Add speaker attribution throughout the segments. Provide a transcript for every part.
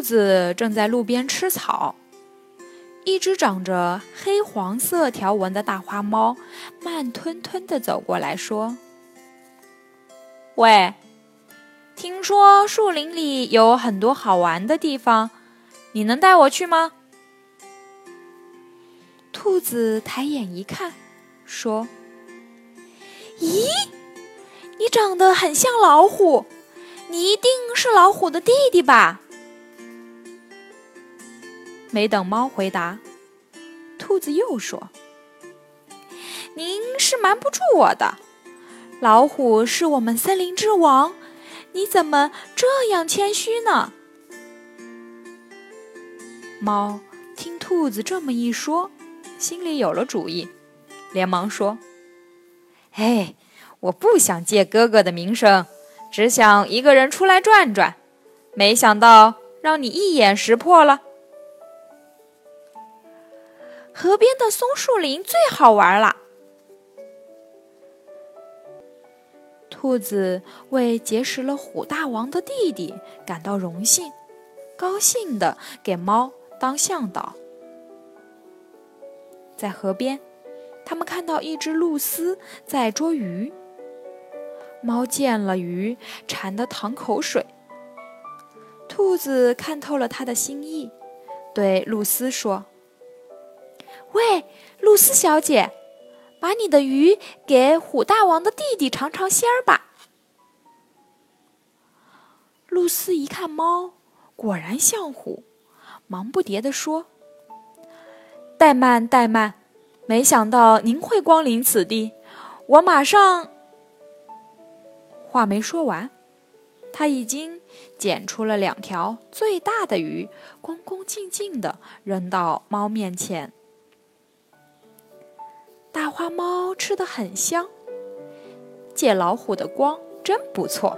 Speaker 1: 兔子正在路边吃草，一只长着黑黄色条纹的大花猫慢吞吞地走过来说：“喂，听说树林里有很多好玩的地方，你能带我去吗？”兔子抬眼一看，说：“咦，你长得很像老虎，你一定是老虎的弟弟吧？”没等猫回答，兔子又说：“您是瞒不住我的，老虎是我们森林之王，你怎么这样谦虚呢？”猫听兔子这么一说，心里有了主意，连忙说：“哎，我不想借哥哥的名声，只想一个人出来转转，没想到让你一眼识破了。”河边的松树林最好玩了。兔子为结识了虎大王的弟弟感到荣幸，高兴的给猫当向导。在河边，他们看到一只露丝在捉鱼。猫见了鱼，馋得淌口水。兔子看透了他的心意，对露丝说。喂，露丝小姐，把你的鱼给虎大王的弟弟尝尝鲜儿吧。露丝一看猫，果然像虎，忙不迭地说：“怠慢，怠慢！没想到您会光临此地，我马上……”话没说完，他已经捡出了两条最大的鱼，恭恭敬敬地扔到猫面前。大花猫吃的很香，借老虎的光真不错。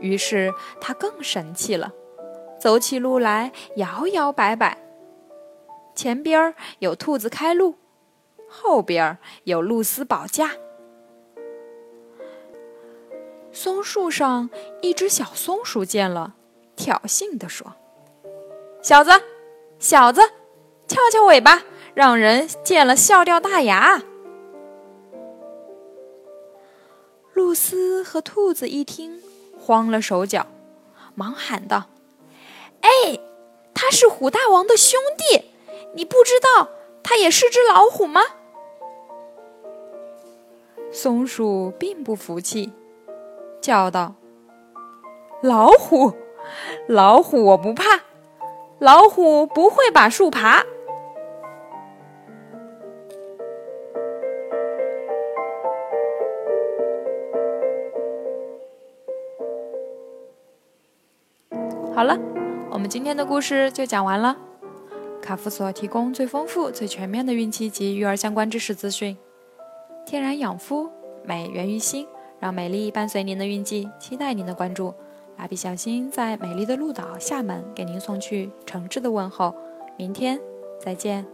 Speaker 1: 于是它更神气了，走起路来摇摇摆摆。前边有兔子开路，后边有露丝保驾。松树上一只小松鼠见了，挑衅地说：“小子，小子，翘翘尾巴！”让人见了笑掉大牙。露丝和兔子一听，慌了手脚，忙喊道：“哎，他是虎大王的兄弟，你不知道他也是只老虎吗？”松鼠并不服气，叫道：“老虎，老虎我不怕，老虎不会把树爬。”好了，我们今天的故事就讲完了。卡夫所提供最丰富、最全面的孕期及育儿相关知识资讯。天然养肤，美源于心，让美丽伴随您的孕期，期待您的关注。蜡笔小新在美丽的鹭岛厦门给您送去诚挚的问候，明天再见。